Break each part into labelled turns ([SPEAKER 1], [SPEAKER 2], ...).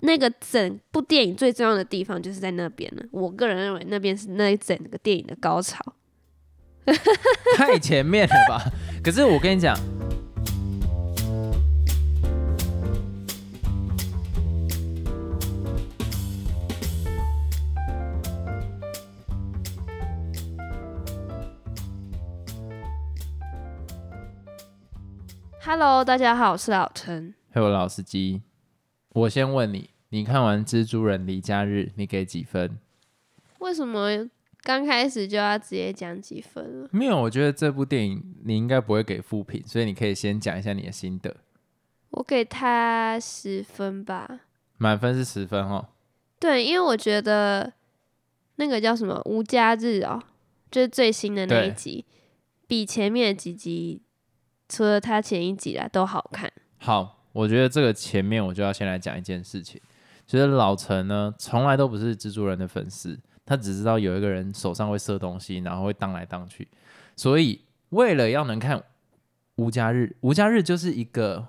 [SPEAKER 1] 那个整部电影最重要的地方就是在那边了。我个人认为那边是那一整个电影的高潮。
[SPEAKER 2] 太前面了吧？可是我跟你讲
[SPEAKER 1] ，Hello，大家好，我是老陈。
[SPEAKER 2] 还有老司机，我先问你，你看完《蜘蛛人离家日》，你给几分？
[SPEAKER 1] 为什么刚开始就要直接讲几分了？
[SPEAKER 2] 没有，我觉得这部电影你应该不会给负评，所以你可以先讲一下你的心得。
[SPEAKER 1] 我给他十分吧。
[SPEAKER 2] 满分是十分哦。
[SPEAKER 1] 对，因为我觉得那个叫什么《无家日》哦，就是最新的那一集，比前面的几集，除了他前一集啦，都好看。
[SPEAKER 2] 好，我觉得这个前面我就要先来讲一件事情，就是老陈呢从来都不是蜘蛛人的粉丝，他只知道有一个人手上会射东西，然后会荡来荡去，所以为了要能看《无家日》，《无家日》就是一个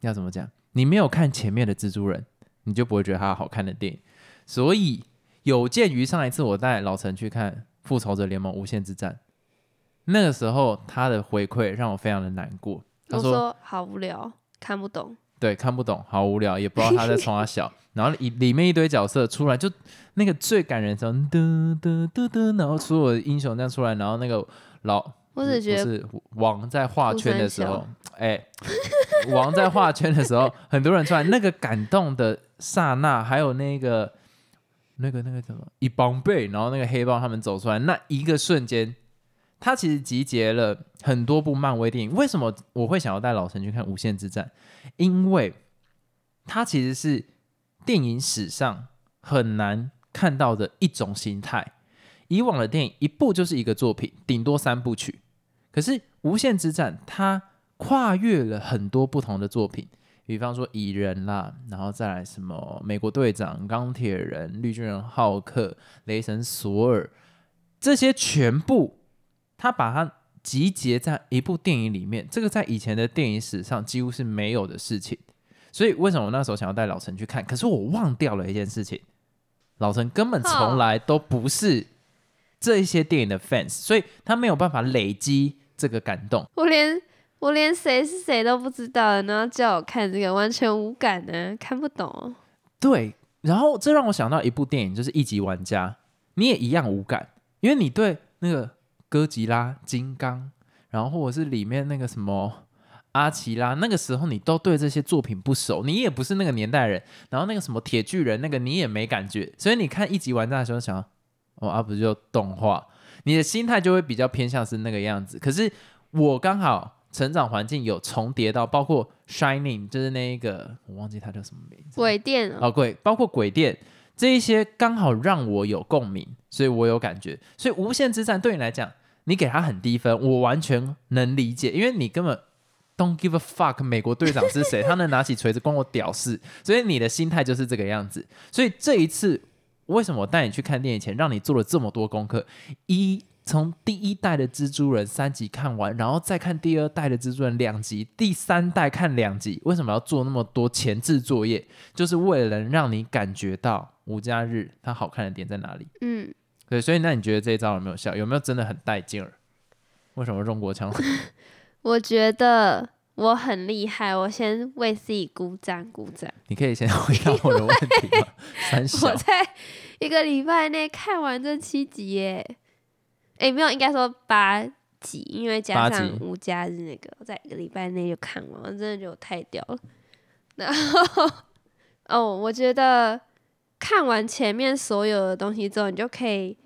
[SPEAKER 2] 要怎么讲？你没有看前面的蜘蛛人，你就不会觉得它好看的电影。所以有鉴于上一次我带老陈去看《复仇者联盟：无限之战》，那个时候他的回馈让我非常的难过。他说
[SPEAKER 1] 说好无聊，看不懂。
[SPEAKER 2] 对，看不懂，好无聊，也不知道他在冲他笑。然后里里面一堆角色出来，就那个最感人的时候，噔噔噔噔，然后所有的英雄这样出来，然后那个老
[SPEAKER 1] 我只觉得
[SPEAKER 2] 是王在画圈的时候哎，王在画圈的时候，很多人出来，那个感动的刹那，还有那个那个那个什么一帮贝，然后那个黑豹他们走出来那一个瞬间，它其实集结了很多部漫威电影。为什么我会想要带老陈去看《无限之战》？因为它其实是电影史上很难看到的一种形态。以往的电影一部就是一个作品，顶多三部曲。可是《无限之战》它跨越了很多不同的作品，比方说蚁人啦，然后再来什么美国队长、钢铁人、绿巨人浩克、雷神索尔，这些全部他把它集结在一部电影里面，这个在以前的电影史上几乎是没有的事情。所以为什么我那时候想要带老陈去看？可是我忘掉了一件事情，老陈根本从来都不是这一些电影的 fans，所以他没有办法累积这个感动。
[SPEAKER 1] 我连我连谁是谁都不知道，然后叫我看这个，完全无感呢，看不懂。
[SPEAKER 2] 对，然后这让我想到一部电影，就是《一级玩家》，你也一样无感，因为你对那个哥吉拉、金刚，然后或者是里面那个什么阿奇拉，那个时候你都对这些作品不熟，你也不是那个年代人，然后那个什么铁巨人，那个你也没感觉，所以你看《一级玩家》的时候想，哦，啊不就动画，你的心态就会比较偏向是那个样子。可是我刚好。成长环境有重叠到，包括 Shining，就是那一个我忘记它叫什么名字，
[SPEAKER 1] 鬼店哦，
[SPEAKER 2] 哦，鬼，包括鬼店这一些，刚好让我有共鸣，所以我有感觉。所以无限之战对你来讲，你给他很低分，我完全能理解，因为你根本 don't give a fuck 美国队长是谁，他能拿起锤子关我屌事，所以你的心态就是这个样子。所以这一次，为什么我带你去看电影前，让你做了这么多功课？一从第一代的蜘蛛人三集看完，然后再看第二代的蜘蛛人两集，第三代看两集，为什么要做那么多前置作业？就是为了能让你感觉到无家日它好看的点在哪里。
[SPEAKER 1] 嗯，
[SPEAKER 2] 对，所以那你觉得这一招有没有效？有没有真的很带劲儿？为什么中国腔？
[SPEAKER 1] 我觉得我很厉害，我先为自己鼓掌鼓掌。
[SPEAKER 2] 你可以先回答我的问题吗？三小
[SPEAKER 1] 我在一个礼拜内看完这七集耶，诶，没有，应该说八集，因为加上无假日那个，我在一个礼拜内就看完，我真的觉得我太屌了。然后，哦，我觉得看完前面所有的东西之后，你就可以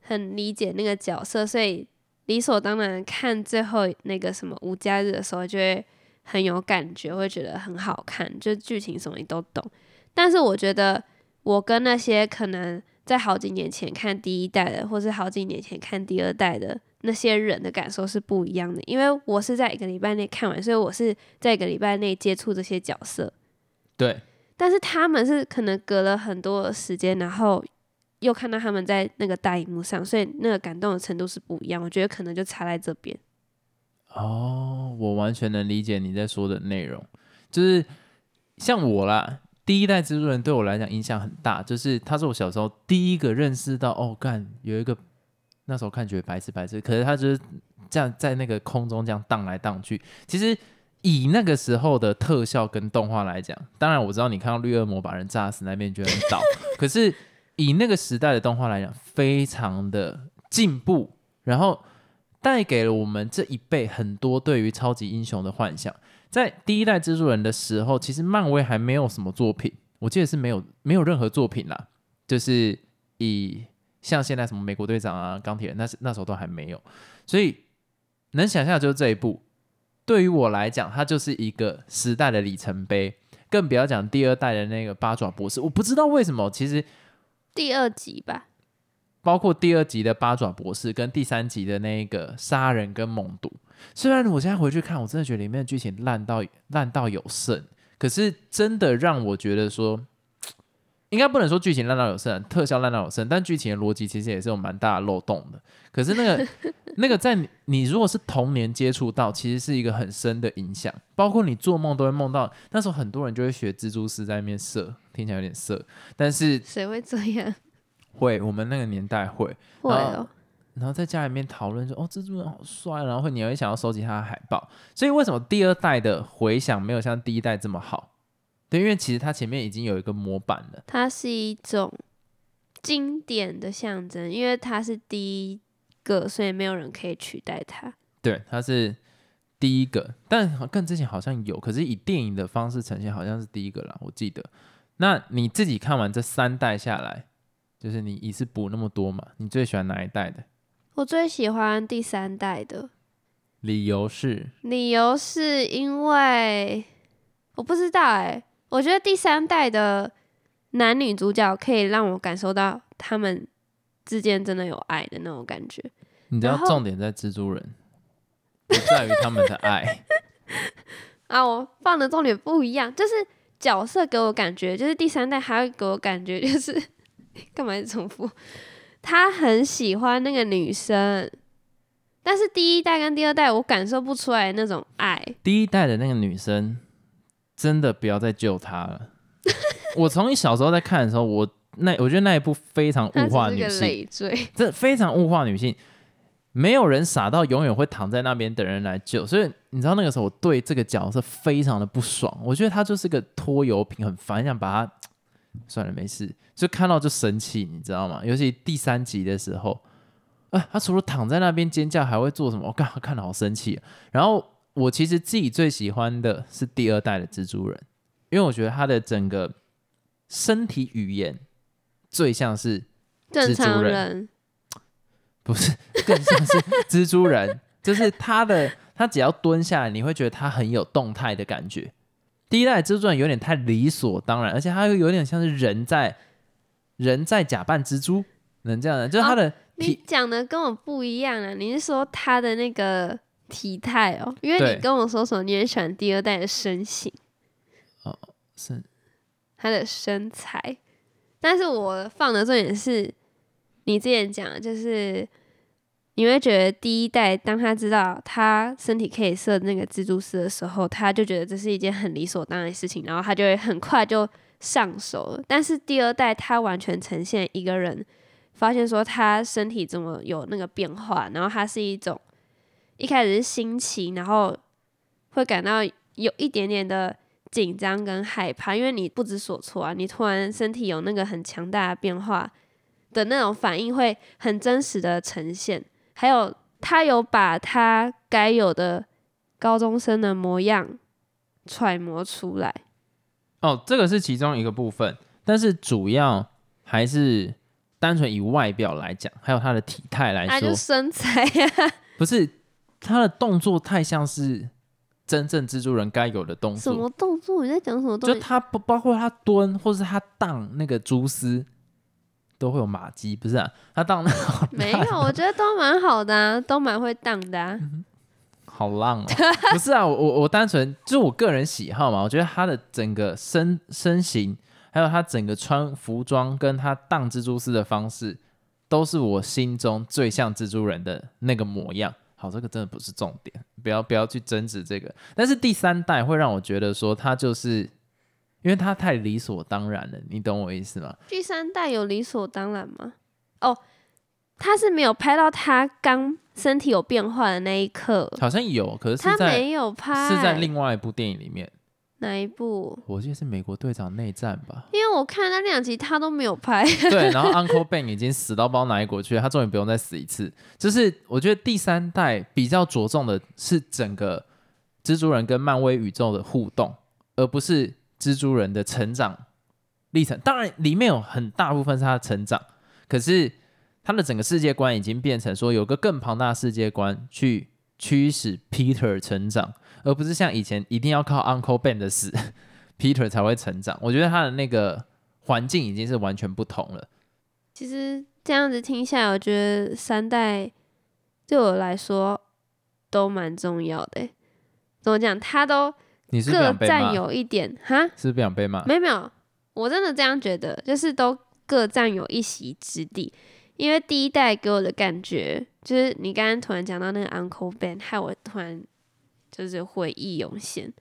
[SPEAKER 1] 很理解那个角色，所以理所当然看最后那个什么无假日的时候，就会很有感觉，会觉得很好看，就剧情什么你都懂。但是我觉得我跟那些可能在好几年前看第一代的，或是好几年前看第二代的那些人的感受是不一样的，因为我是在一个礼拜内看完，所以我是在一个礼拜内接触这些角色。
[SPEAKER 2] 对，
[SPEAKER 1] 但是他们是可能隔了很多时间，然后又看到他们在那个大荧幕上，所以那个感动的程度是不一样。我觉得可能就差在这边。
[SPEAKER 2] 哦，我完全能理解你在说的内容，就是像我啦，第一代蜘蛛人对我来讲影响很大，就是他是我小时候第一个认识到哦，干有一个那时候看觉得白痴白痴，可是他就是这样在那个空中这样荡来荡去。其实以那个时候的特效跟动画来讲，当然我知道你看到绿恶魔把人炸死那边觉得很倒，可是以那个时代的动画来讲，非常的进步，然后带给了我们这一辈很多对于超级英雄的幻想。在第一代蜘蛛人的时候，其实漫威还没有什么作品，我记得是没有没有任何作品啦，就是以像现在什么美国队长啊、钢铁人，那是那时候都还没有，所以能想象就是这一部，对于我来讲，它就是一个时代的里程碑，更不要讲第二代的那个八爪博士，我不知道为什么，其实
[SPEAKER 1] 第二集吧，
[SPEAKER 2] 包括第二集的八爪博士跟第三集的那个杀人跟猛毒。虽然我现在回去看，我真的觉得里面的剧情烂到烂到有剩，可是真的让我觉得说，应该不能说剧情烂到有剩，特效烂到有剩，但剧情的逻辑其实也是有蛮大的漏洞的。可是那个 那个在你你如果是童年接触到，其实是一个很深的影响，包括你做梦都会梦到。那时候很多人就会学蜘蛛丝在那边射，听起来有点色，但是
[SPEAKER 1] 谁会这样？
[SPEAKER 2] 会，我们那个年代会
[SPEAKER 1] 会哦。
[SPEAKER 2] 然后在家里面讨论说：“哦，蜘蛛人好帅。”然后会你会想要收集他的海报。所以为什么第二代的回响没有像第一代这么好？对，因为其实它前面已经有一个模板了。
[SPEAKER 1] 它是一种经典的象征，因为它是第一个，所以没有人可以取代它。
[SPEAKER 2] 对，它是第一个，但更之前好像有，可是以电影的方式呈现，好像是第一个啦。我记得。那你自己看完这三代下来，就是你一次补那么多嘛？你最喜欢哪一代的？
[SPEAKER 1] 我最喜欢第三代的，
[SPEAKER 2] 理由是？
[SPEAKER 1] 理由是因为我不知道哎，我觉得第三代的男女主角可以让我感受到他们之间真的有爱的那种感觉。
[SPEAKER 2] 你知道重点在蜘蛛人，不在于他们的爱
[SPEAKER 1] 啊！我放的重点不一样，就是角色给我感觉，就是第三代还会给我感觉，就是干嘛重复？他很喜欢那个女生，但是第一代跟第二代我感受不出来那种爱。
[SPEAKER 2] 第一代的那个女生真的不要再救她了。我从你小时候在看的时候，我那我觉得那一部非常物化女性，这非常物化女性。没有人傻到永远会躺在那边等人来救，所以你知道那个时候我对这个角色非常的不爽。我觉得他就是个拖油瓶，很烦，想把他。算了，没事，就看到就生气，你知道吗？尤其第三集的时候，啊，他除了躺在那边尖叫，还会做什么？我刚看的好生气。然后我其实自己最喜欢的是第二代的蜘蛛人，因为我觉得他的整个身体语言最像是
[SPEAKER 1] 正常人，
[SPEAKER 2] 不是更像是蜘蛛人，就是他的他只要蹲下来，你会觉得他很有动态的感觉。第一代蜘蛛人有点太理所当然，而且他又有点像是人在人在假扮蜘蛛，能这样的？就是他的
[SPEAKER 1] 你讲的跟我不一样啊！你是说他的那个体态哦？因为你跟我说说你也喜欢第二代的身形
[SPEAKER 2] 哦，是
[SPEAKER 1] 他的身材，但是我放的重点是你之前讲的，就是。你会觉得第一代，当他知道他身体可以射那个蜘蛛丝的时候，他就觉得这是一件很理所当然的事情，然后他就会很快就上手了。但是第二代，他完全呈现一个人发现说他身体怎么有那个变化，然后他是一种一开始是新奇，然后会感到有一点点的紧张跟害怕，因为你不知所措啊，你突然身体有那个很强大的变化的那种反应，会很真实的呈现。还有，他有把他该有的高中生的模样揣摩出来。
[SPEAKER 2] 哦，这个是其中一个部分，但是主要还是单纯以外表来讲，还有他的体态来说，
[SPEAKER 1] 就身材呀，
[SPEAKER 2] 不是他的动作太像是真正蜘蛛人该有的动作。
[SPEAKER 1] 什么动作？你在讲什么动作？
[SPEAKER 2] 就他不包括他蹲，或是他荡那个蛛丝。都会有马鸡，不是啊？他荡的
[SPEAKER 1] 没有，我觉得都蛮好的，都蛮会荡的啊。
[SPEAKER 2] 好浪哦！不是啊，我我我单纯就是我个人喜好嘛。我觉得他的整个身身形，还有他整个穿服装，跟他荡蜘蛛丝的方式，都是我心中最像蜘蛛人的那个模样。好，这个真的不是重点，不要不要去争执这个。但是第三代会让我觉得说，他就是因因为他太理所当然了，你懂我意思吗？
[SPEAKER 1] 第三代有理所当然吗？哦，他是没有拍到他刚身体有变化的那一刻，
[SPEAKER 2] 好像有，可是
[SPEAKER 1] 他没有拍，
[SPEAKER 2] 是在另外一部电影里面，
[SPEAKER 1] 哪一部？
[SPEAKER 2] 我记得是美国队长内战吧。
[SPEAKER 1] 因为我看那两集他都没有拍，
[SPEAKER 2] 对，然后 Uncle Ben 已经死到不知道哪一国去了，他终于不用再死一次。就是我觉得第三代比较着重的是整个蜘蛛人跟漫威宇宙的互动，而不是蜘蛛人的成长历程。当然，里面有很大部分是他的成长，可是他的整个世界观已经变成说有个更庞大的世界观去驱使 Peter 成长，而不是像以前一定要靠 Uncle Ben 的死，Peter 才会成长。我觉得他的那个环境已经是完全不同了。
[SPEAKER 1] 其实这样子听下来，我觉得三代对我来说都蛮重要的。怎么讲？他都
[SPEAKER 2] 你是
[SPEAKER 1] 各？占有一点哈，
[SPEAKER 2] 是不想被骂？
[SPEAKER 1] 没有没有，我真的这样觉得，就是都各占有一席之地。因为第一代给我的感觉，就是你刚刚突然讲到那个 Uncle Ben，害我突然就是回忆涌现。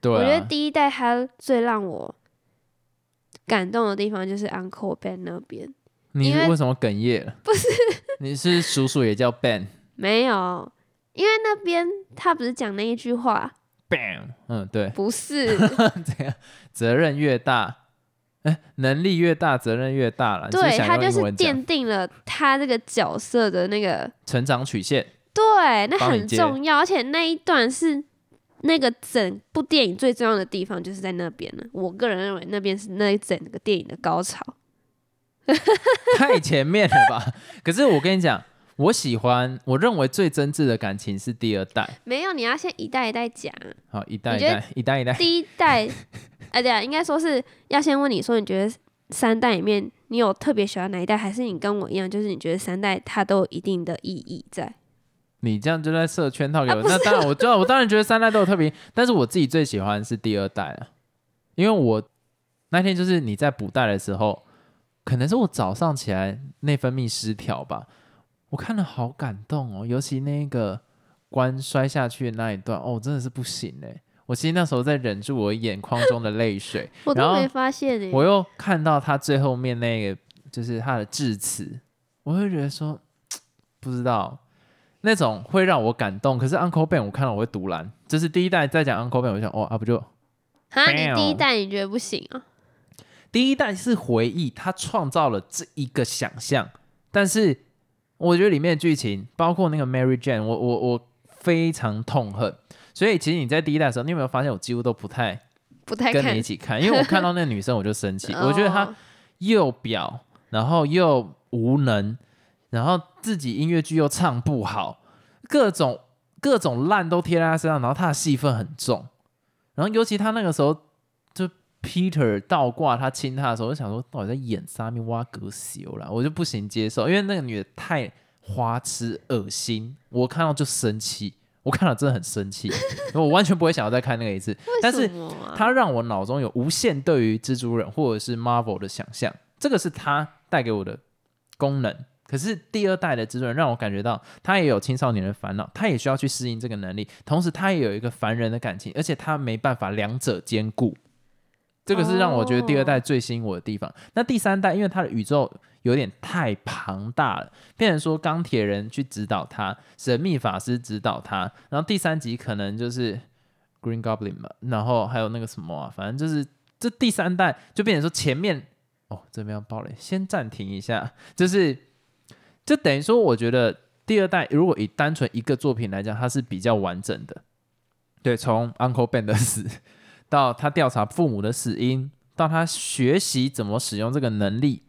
[SPEAKER 2] 对、啊，
[SPEAKER 1] 我觉得第一代他最让我感动的地方就是 Uncle Ben 那边，
[SPEAKER 2] 你
[SPEAKER 1] 为
[SPEAKER 2] 为什么哽咽了？不是，你是叔叔也叫 Ben
[SPEAKER 1] 没有，因为那边他不是讲那一句话，
[SPEAKER 2] Bam，嗯，对，
[SPEAKER 1] 不是
[SPEAKER 2] 这样责任越大，哎，能力越大，责任越大了。
[SPEAKER 1] 对他就是奠定了他这个角色的那个
[SPEAKER 2] 成长曲线，
[SPEAKER 1] 对，那很重要，而且那一段是那个整部电影最重要的地方，就是在那边了。我个人认为那边是那一整个电影的高潮。
[SPEAKER 2] 太前面了吧？可是我跟你讲，我喜欢，我认为最真挚的感情是第二代。
[SPEAKER 1] 没有，你要先一代一代讲。
[SPEAKER 2] 好，一代一代，一代一代，
[SPEAKER 1] 第一代，哎，对啊，应该说是要先问你说，你觉得三代里面你有特别喜欢哪一代，还是你跟我一样，就是你觉得三代它都有一定的意义在？
[SPEAKER 2] 你这样就在设圈套给我。
[SPEAKER 1] 啊
[SPEAKER 2] 那当然，我知道，我当然觉得三代都有特别，但是我自己最喜欢是第二代啊，因为我那天就是你在补带的时候，可能是我早上起来内分泌失调吧，我看了好感动哦，尤其那个关摔下去的那一段，哦，真的是不行哎。我其实那时候在忍住我眼眶中的泪水，
[SPEAKER 1] 我都没发现诶、
[SPEAKER 2] 我又看到他最后面那个，就是他的致辞，我会觉得说，不知道那种会让我感动。可是 Uncle Ben 我看到我会独蓝，就是第一代在讲 Uncle Ben，我想，哦啊不就
[SPEAKER 1] 啊，你第一代你觉得不行啊？
[SPEAKER 2] 第一代是回忆，他创造了这一个想象，但是我觉得里面的剧情，包括那个 Mary Jane，我我我非常痛恨。所以其实你在第一代的时候，你有没有发现我几乎都不太
[SPEAKER 1] 不太
[SPEAKER 2] 跟你一，起看，因为我看到那个女生我就生气，我觉得她
[SPEAKER 1] 哦。
[SPEAKER 2] 又婊，然后又无能，然后自己音乐剧又唱不好，各种各种烂都贴在她身上，然后她的戏份很重，然后尤其她那个时候就 Peter 倒挂他亲他的时候，我就想说到底在演沙米挖格修啦，我就不行接受，因为那个女的太花痴恶心，我看到就生气。我看了真的很生气，我完全不会想要再看那个一次。但是它让我脑中有无限对于蜘蛛人或者是 Marvel 的想象，这个是它带给我的功能。可是第二代的蜘蛛人让我感觉到，他也有青少年的烦恼，他也需要去适应这个能力，同时他也有一个凡人的感情，而且他没办法两者兼顾。这个是让我觉得第二代最吸引我的地方。那第三代，因为它的宇宙有点太庞大了，变成说钢铁人去指导他，神秘法师指导他，然后第三集可能就是 Green Goblin 嘛，然后还有那个什么啊，反正就是这第三代就变成说前面哦这边要爆雷，先暂停一下，就是就等于说，我觉得第二代如果以单纯一个作品来讲，它是比较完整的。对，从 Uncle Ben 的死到他调查父母的死因，到他学习怎么使用这个能力，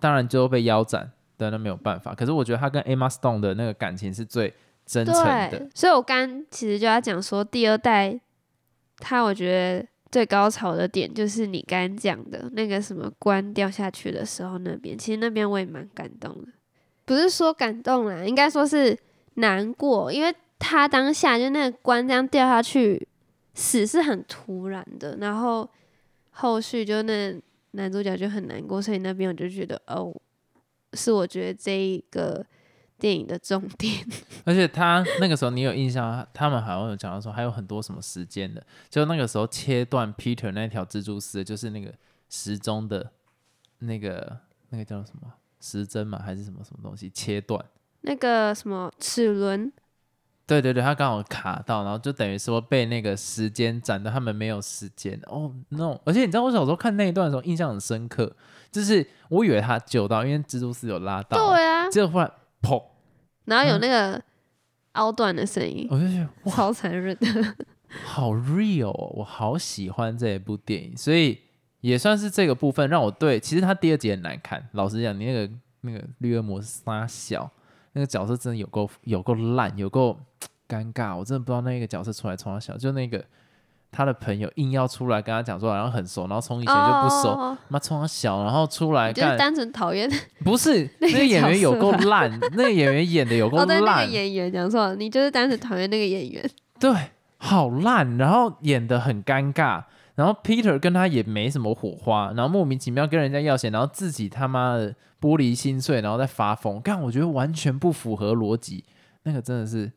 [SPEAKER 2] 当然最后被腰斩，但，那没有办法。可是我觉得他跟 Emma Stone 的那个感情是最真诚的，，
[SPEAKER 1] 所以我刚其实就要讲说，第二代他我觉得最高潮的点就是你刚刚讲的那个什么关掉下去的时候那边，其实那边我也蛮感动的，不是说感动啦，应该说是难过，因为他当下就那个关这样掉下去，死是很突然的，然后后续就那男主角就很难过，所以那边我就觉得哦，是我觉得这一个电影的重点。
[SPEAKER 2] 而且他那个时候你有印象，他们好像有讲到说还有很多什么时间的，就那个时候切断 Peter 那条蜘蛛丝，就是那个时钟的那个那个叫什么时针嘛，还是什么什么东西切断？
[SPEAKER 1] 那个什么齿轮，
[SPEAKER 2] 对对对，他刚好卡到，然后就等于说被那个时间斩的，他们没有时间哦。no！，而且你知道我小时候看那一段的时候印象很深刻，就是我以为他救到，因为蜘蛛丝有拉到，
[SPEAKER 1] 对啊，
[SPEAKER 2] 结果忽然砰，
[SPEAKER 1] 然后有那个凹断的声音，
[SPEAKER 2] 我就觉得哇，
[SPEAKER 1] 超残忍的。
[SPEAKER 2] 好 real，哦、我好喜欢这一部电影，所以也算是这个部分让我对，其实他第二集很难看，老实讲，你那个那个绿恶魔是傻小，那个角色真的有够有够烂，有够尴尬，我真的不知道那个角色出来从小，就那个他的朋友硬要出来跟他讲说，好像很熟，然后从以前就不熟，
[SPEAKER 1] 哦。
[SPEAKER 2] 妈从他小，然后出来，
[SPEAKER 1] 就是单纯讨厌
[SPEAKER 2] 不是
[SPEAKER 1] 那个
[SPEAKER 2] 个演员有够烂，那个演员演的有 够
[SPEAKER 1] 哦，对，那
[SPEAKER 2] 烂。
[SPEAKER 1] 个，演员讲错了，你就是单纯讨厌那个演员。
[SPEAKER 2] 对，好烂，然后演的很尴尬，然后 Peter 跟他也没什么火花，然后莫名其妙跟人家要钱，然后自己他妈的玻璃心碎，然后再发疯，干，我觉得完全不符合逻辑，那个真的是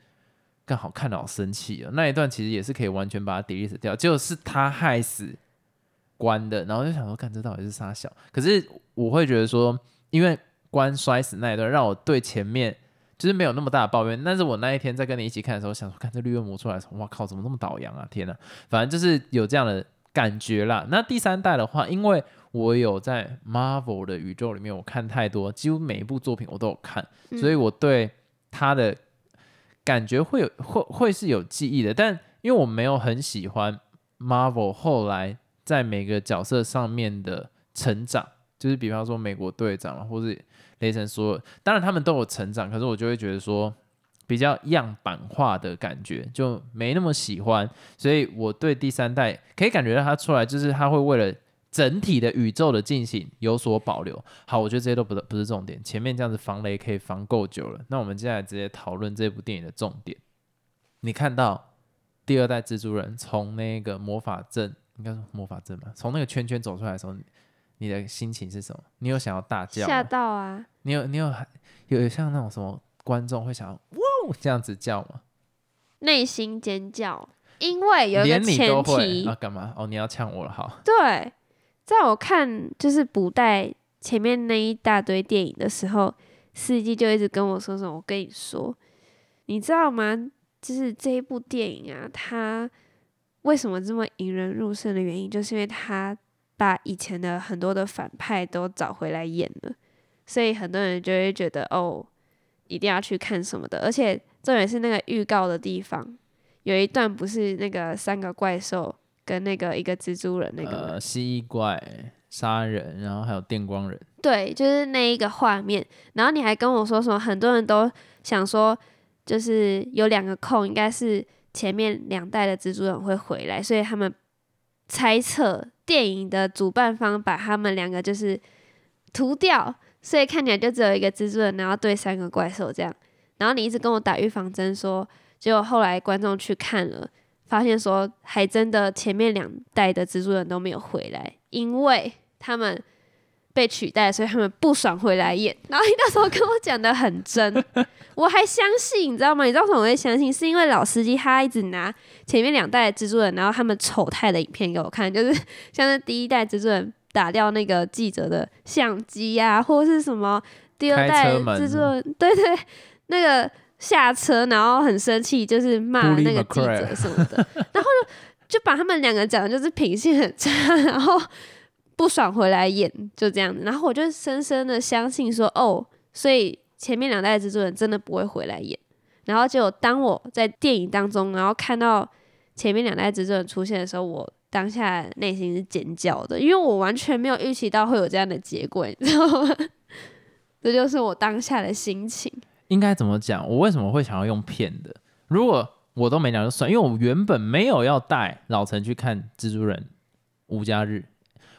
[SPEAKER 2] 更好看的好生气哦，那一段其实也是可以完全把它 delete 掉，结果是他害死关的，然后就想说，看这到底是啥小？可是我会觉得说，因为关摔死那一段，让我对前面。就是没有那么大的抱怨，但是我那一天在跟你一起看的时候，想说看这绿恶魔出来的时候，哇靠，怎么那么倒洋啊？天呐，反正就是有这样的感觉啦。那第三代的话，因为我有在 Marvel 的宇宙里面，我看太多，几乎每一部作品我都有看，
[SPEAKER 1] 嗯
[SPEAKER 2] 所以我对他的感觉会有会会是有记忆的。但因为我没有很喜欢 Marvel 后来在每个角色上面的成长，就是比方说美国队长啊，或是雷神说，当然他们都有成长，可是我就会觉得说比较样板化的感觉就没那么喜欢，所以我对第三代可以感觉到他出来，就是他会为了整体的宇宙的进行有所保留。好，我觉得这些都不是不是重点，前面这样子防雷可以防够久了，那我们接下来直接讨论这部电影的重点。你看到第二代蜘蛛人从那个魔法阵，应该说魔法阵吧，从那个圈圈走出来的时候，你的心情是什么？你有想要大叫
[SPEAKER 1] 吓？到啊！
[SPEAKER 2] 你有你有有有像那种什么观众会想要哇这样子叫吗？
[SPEAKER 1] 内心尖叫，因为有一个
[SPEAKER 2] 连你都会
[SPEAKER 1] 前提，
[SPEAKER 2] 啊？干嘛？哦，你要呛我了，好。
[SPEAKER 1] 对，在我看就是补带前面那一大堆电影的时候，司机就一直跟我说什么，我跟你说，你知道吗？就是这一部电影啊，它为什么这么引人入胜的原因，就是因为它把以前的很多的反派都找回来演了，所以很多人就会觉得哦，一定要去看什么的。而且重点是那个预告的地方，有一段不是那个三个怪兽跟那个一个蜘蛛人那个
[SPEAKER 2] 呃，蜥蜴怪、杀人，然后还有电光人，
[SPEAKER 1] 对，就是那一个画面。然后你还跟我说什么？很多人都想说，就是有两个空，应该是前面两代的蜘蛛人会回来，所以他们猜测电影的主办方把他们两个就是涂掉，所以看起来就只有一个蜘蛛人，然后对三个怪兽这样。然后你一直跟我打预防针说，结果后来观众去看了。发现说，还真的前面两代的蜘蛛人都没有回来，因为他们被取代，所以他们不爽回来演。然后你那时候跟我讲的很真，我还相信，你知道吗？你知道为什么我会相信？是因为老司机他一直拿前面两代的蜘蛛人，然后他们丑态的影片给我看，就是像是第一代蜘蛛人打掉那个记者的相机呀、或者是什么第二代蜘蛛人，对对，那个下车然后很生气，就是骂那个记者什么的，然后就就把他们两个讲的就是品性很差，然后不爽回来演，就这样子。然后我就深深的相信说，哦，所以前面两代的蜘蛛人真的不会回来演。然后结果当我在电影当中，然后看到前面两代制作人出现的时候，我当下内心是尖叫的，因为我完全没有预期到会有这样的结果，你知道吗？这就是我当下的心情。
[SPEAKER 2] 应该怎么讲？我为什么会想要用骗的？如果我都没讲就算，因为我原本没有要带老陈去看蜘蛛人无家日，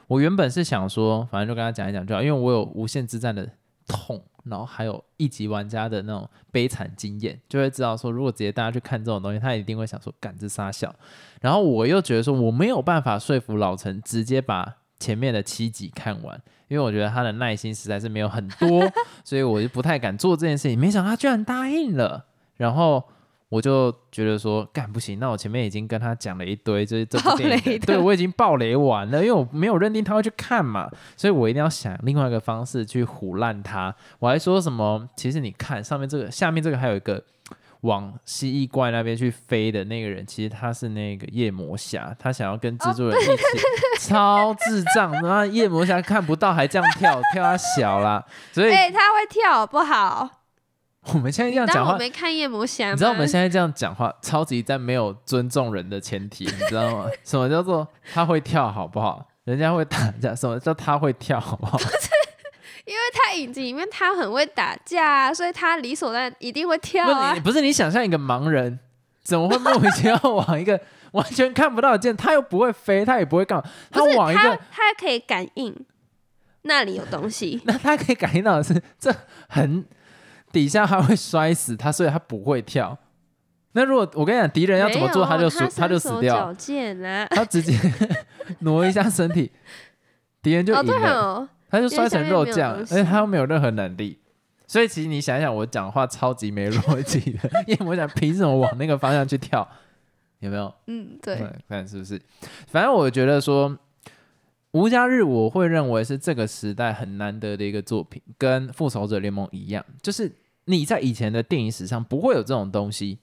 [SPEAKER 2] 我原本是想说，反正就跟他讲一讲就好，因为我有无限之战的痛，然后还有一级玩家的那种悲惨经验，就会知道说，如果直接大家去看这种东西，他一定会想说，干这傻笑。然后我又觉得说，我没有办法说服老陈直接把前面的七集看完，因为我觉得他的耐心实在是没有很多，所以我就不太敢做这件事情。没想到他居然答应了，然后我就觉得说，干不行，那我前面已经跟他讲了一堆，就是这部
[SPEAKER 1] 爆
[SPEAKER 2] 电影对我已经爆雷完了，因为我没有认定他会去看嘛，所以我一定要想另外一个方式去唬烂他。我还说什么，其实你看上面这个，下面这个还有一个。往蜥蜴怪那边去飞的那个人，其实他是那个夜魔侠，他想要跟蜘蛛人一起，超智障。然后夜魔侠看不到，还这样跳，跳他小啦。所以
[SPEAKER 1] 哎、他会跳好不好？
[SPEAKER 2] 我们现在这样讲话，
[SPEAKER 1] 没看夜魔侠？
[SPEAKER 2] 你知道我们现在这样讲话，超级在没有尊重人的前提，你知道吗？什么叫做他会跳好不好？人家会打架，什么叫他会跳好不好？
[SPEAKER 1] 因为他影集里面他很会打架、啊，所以他理所当然一定会跳
[SPEAKER 2] 不是
[SPEAKER 1] 啊
[SPEAKER 2] 你，。不是你想象一个盲人，怎么会莫名其妙往一个 完全看不到的剑？他又不会飞，他也不会干嘛，他往一个，
[SPEAKER 1] 他可以感应那里有东西
[SPEAKER 2] 那他可以感应到的是这很底下他会摔死他，所以他不会跳。那如果我跟你讲，敌人要怎么做，他就死，他就死掉！他直接 挪一下身体，敌人就
[SPEAKER 1] 哦，
[SPEAKER 2] 赢了。
[SPEAKER 1] 对哦，
[SPEAKER 2] 他就摔成肉酱，而且他又没有任何能力，所以其实你想一想，我讲话超级没逻辑的，因为我想凭什么往那个方向去跳？有没有？
[SPEAKER 1] 嗯，对，
[SPEAKER 2] 看是不是？反正我觉得说，《无家日》我会认为是这个时代很难得的一个作品，跟《复仇者联盟》一样，就是你在以前的电影史上不会有这种东西，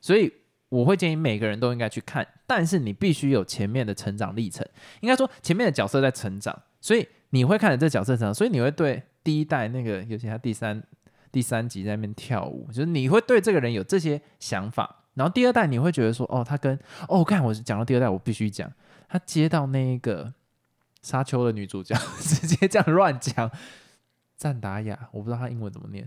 [SPEAKER 2] 所以我会建议每个人都应该去看，但是你必须有前面的成长历程，应该说前面的角色在成长，所以你会看着这角色成长，所以你会对第一代那个，尤其他第三第三集在那边跳舞，就是你会对这个人有这些想法。然后第二代你会觉得说，哦，他跟哦，看我讲到第二代，我必须讲，他接到那个沙丘的女主角，直接这样乱讲，赞达雅，我不知道他英文怎么念，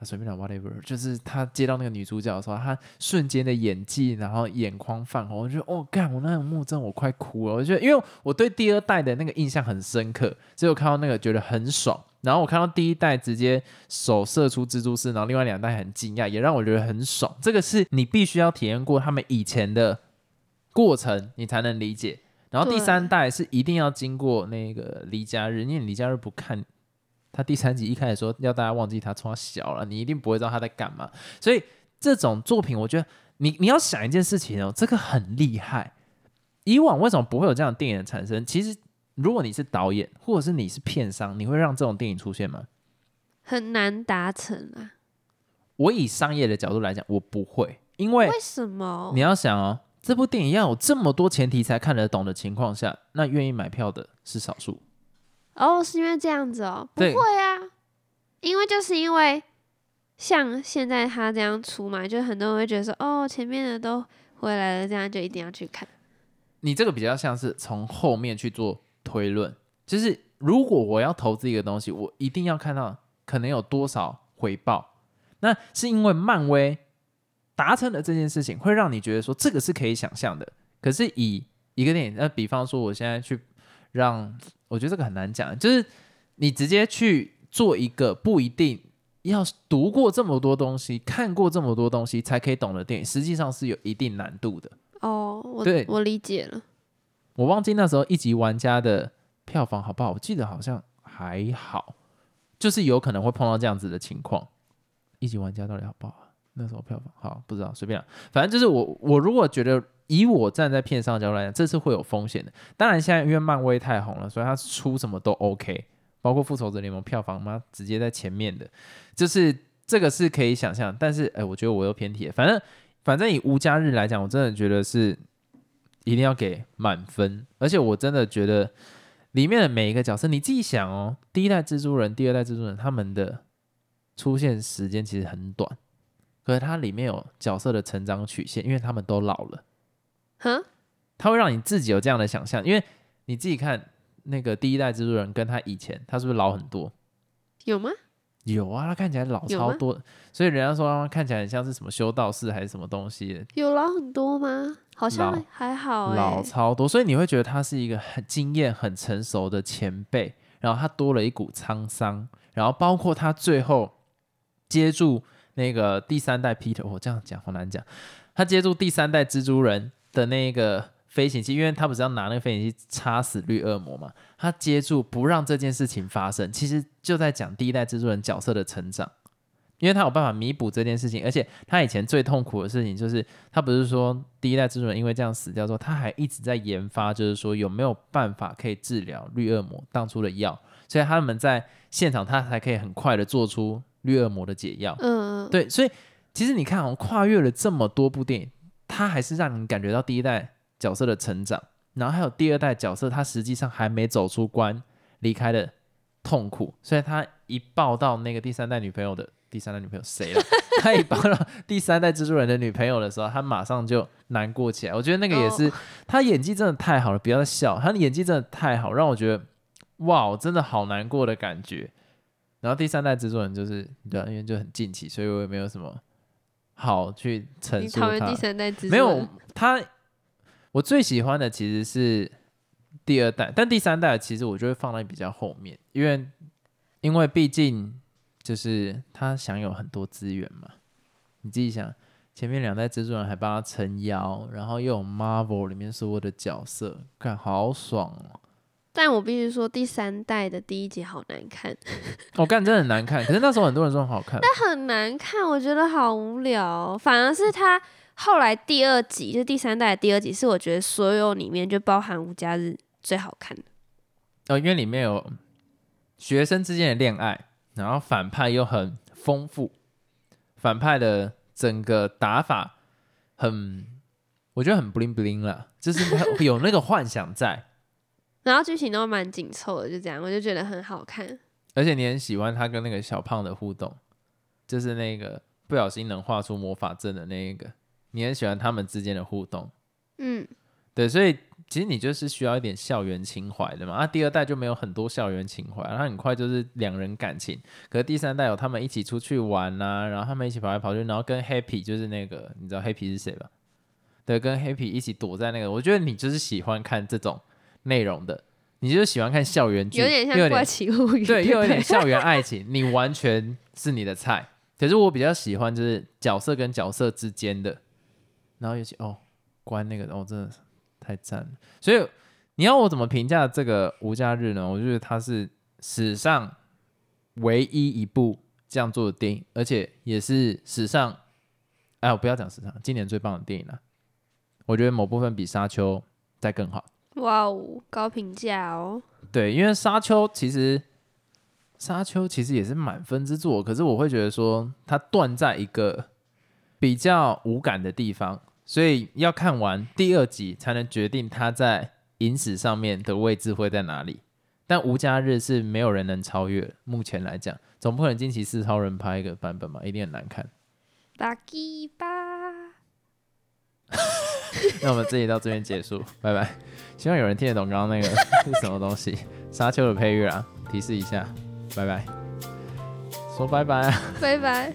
[SPEAKER 2] 啊，随便讲 whatever，就是他接到那个女主角的时候，他瞬间的演技，然后眼眶泛红，我觉得哦，干，我那个幕真我快哭了，我觉得因为我对第二代的那个印象很深刻，所以我看到那个觉得很爽。然后我看到第一代直接手射出蜘蛛丝，然后另外两代很惊讶，也让我觉得很爽。这个是你必须要体验过他们以前的过程，你才能理解。然后第三代是一定要经过那个离家日，因为离家日不看，他第三集一开始说要大家忘记他从小了，你一定不会知道他在干嘛。所以这种作品，我觉得你你要想一件事情哦，这个很厉害。以往为什么不会有这样的电影的产生？其实如果你是导演，或者是你是片商，你会让这种电影出现吗？
[SPEAKER 1] 很难达成啊。
[SPEAKER 2] 我以商业的角度来讲，我不会，因为
[SPEAKER 1] 为什么
[SPEAKER 2] 你？要想哦，这部电影要有这么多前提才看得懂的情况下，那愿意买票的是少数。
[SPEAKER 1] 哦，是因为这样子哦？不
[SPEAKER 2] 对
[SPEAKER 1] 会啊，因为就是因为像现在他这样出嘛，就很多人会觉得说，哦，前面的都回来了，这样就一定要去看。
[SPEAKER 2] 你这个比较像是从后面去做推论，就是如果我要投资一个东西，我一定要看到可能有多少回报。那是因为漫威达成了这件事情，会让你觉得说这个是可以想象的。可是以一个电影，那比方说我现在去让，我觉得这个很难讲，就是你直接去做一个不一定要读过这么多东西、看过这么多东西才可以懂的电影，实际上是有一定难度的。
[SPEAKER 1] 哦，我
[SPEAKER 2] 对
[SPEAKER 1] 我理解了。
[SPEAKER 2] 我忘记那时候一级玩家的票房好不好，我记得好像还好，就是有可能会碰到这样子的情况。一级玩家到底好不好啊？那时候票房好不知道，随便了。反正就是我我如果觉得以我站在片商的角度来讲，这是会有风险的。当然现在因为漫威太红了，所以他出什么都 OK，包括复仇者联盟票房嘛，直接在前面的，就是这个是可以想象。但是哎，我觉得我又偏题，反正反正以无家日来讲，我真的觉得是一定要给满分，而且我真的觉得里面的每一个角色，你自己想哦，第一代蜘蛛人、第二代蜘蛛人他们的出现时间其实很短，可是它里面有角色的成长曲线，因为他们都老了，
[SPEAKER 1] 哼，
[SPEAKER 2] 它会让你自己有这样的想象，因为你自己看那个第一代蜘蛛人跟他以前，他是不是老很多？
[SPEAKER 1] 有吗？
[SPEAKER 2] 有啊，他看起来老超多，所以人家说他看起来很像是什么修道士还是什么东西的，
[SPEAKER 1] 有老很多吗？好像还好哎、
[SPEAKER 2] 老超多，所以你会觉得他是一个很经验、很成熟的前辈，然后他多了一股沧桑，然后包括他最后接住那个第三代 Peter，我这样讲好难讲，他接住第三代蜘蛛人的那个飞行器，因为他不是要拿那个飞行器插死绿恶魔嘛，他接住不让这件事情发生，其实就在讲第一代蜘蛛人角色的成长。因为他有办法弥补这件事情，而且他以前最痛苦的事情就是，他不是说第一代蜘蛛人因为这样死掉之后，他还一直在研发，就是说有没有办法可以治疗绿恶魔当初的药，所以他们在现场他才可以很快的做出绿恶魔的解药。
[SPEAKER 1] 嗯，
[SPEAKER 2] 对，所以其实你看哦，跨越了这么多部电影，他还是让你感觉到第一代角色的成长，然后还有第二代角色他实际上还没走出关离开的痛苦，所以他一抱到那个第三代女朋友的。第三代女朋友谁了？他一抱到第三代蜘蛛人的女朋友的时候，他马上就难过起来。我觉得那个也是他演技真的太好了，不要再笑，他的演技真的太好，让我觉得哇，真的好难过的感觉。然后第三代蜘蛛人就是对，因为就很近期，所以我也没有什么好去陈述他。没有他，我最喜欢的其实是第二代，但第三代其实我就会放在比较后面，因为因为毕竟。就是他享有很多资源嘛，你自己想，前面两代蜘蛛人还帮他撑腰，然后又有 Marvel 里面所有的角色，看好爽哦。
[SPEAKER 1] 但我必须说，第三代的第一集好难看。
[SPEAKER 2] 我看真的很难看，可是那时候很多人说很好看。
[SPEAKER 1] 但很难看，我觉得好无聊。反而是他后来第二集，就第三代的第二集，是我觉得所有里面就包含吴家日最好看的。
[SPEAKER 2] 哦，因为里面有学生之间的恋爱。然后反派又很丰富，反派的整个打法很，我觉得很 bling bling 了，就是 有那个幻想在。
[SPEAKER 1] 然后剧情都蛮紧凑的，就这样，我就觉得很好看。
[SPEAKER 2] 而且你很喜欢他跟那个小胖的互动，就是那个不小心能画出魔法阵的那一个，你很喜欢他们之间的互动。嗯，对，所以。其实你就是需要一点校园情怀的嘛，啊，第二代就没有很多校园情怀，然后很快就是两人感情。可是第三代有他们一起出去玩啊，然后他们一起跑来跑去，然后跟 Happy 就是那个，你知道 Happy 是谁吧？对，跟 Happy 一起躲在那个，我觉得你就是喜欢看这种内容的，你就是喜欢看校园剧，
[SPEAKER 1] 有点像怪奇物语，
[SPEAKER 2] 对，又有点校园爱情，你完全是你的菜。可是我比较喜欢就是角色跟角色之间的，然后尤其哦，关那个哦，真的是。太赞了，所以你要我怎么评价这个无假日呢？我觉得它是史上唯一一部这样做的电影，而且也是史上，哎，我不要讲史上，今年最棒的电影了。我觉得某部分比沙丘再更好。
[SPEAKER 1] 哇哦，高评价哦。
[SPEAKER 2] 对，因为沙丘其实沙丘其实也是满分之作，可是我会觉得说它断在一个比较无感的地方。所以要看完第二集才能决定它在影史上面的位置会在哪里。但无家日是没有人能超越，目前来讲，总不可能惊奇四超人拍一个版本嘛，一定很难看。
[SPEAKER 1] 巴基巴，
[SPEAKER 2] 那我们这里到这边结束，拜拜。希望有人听得懂刚刚那个是 什么东西，沙丘的配乐啊，提示一下，拜拜。说拜拜啊，
[SPEAKER 1] 拜拜。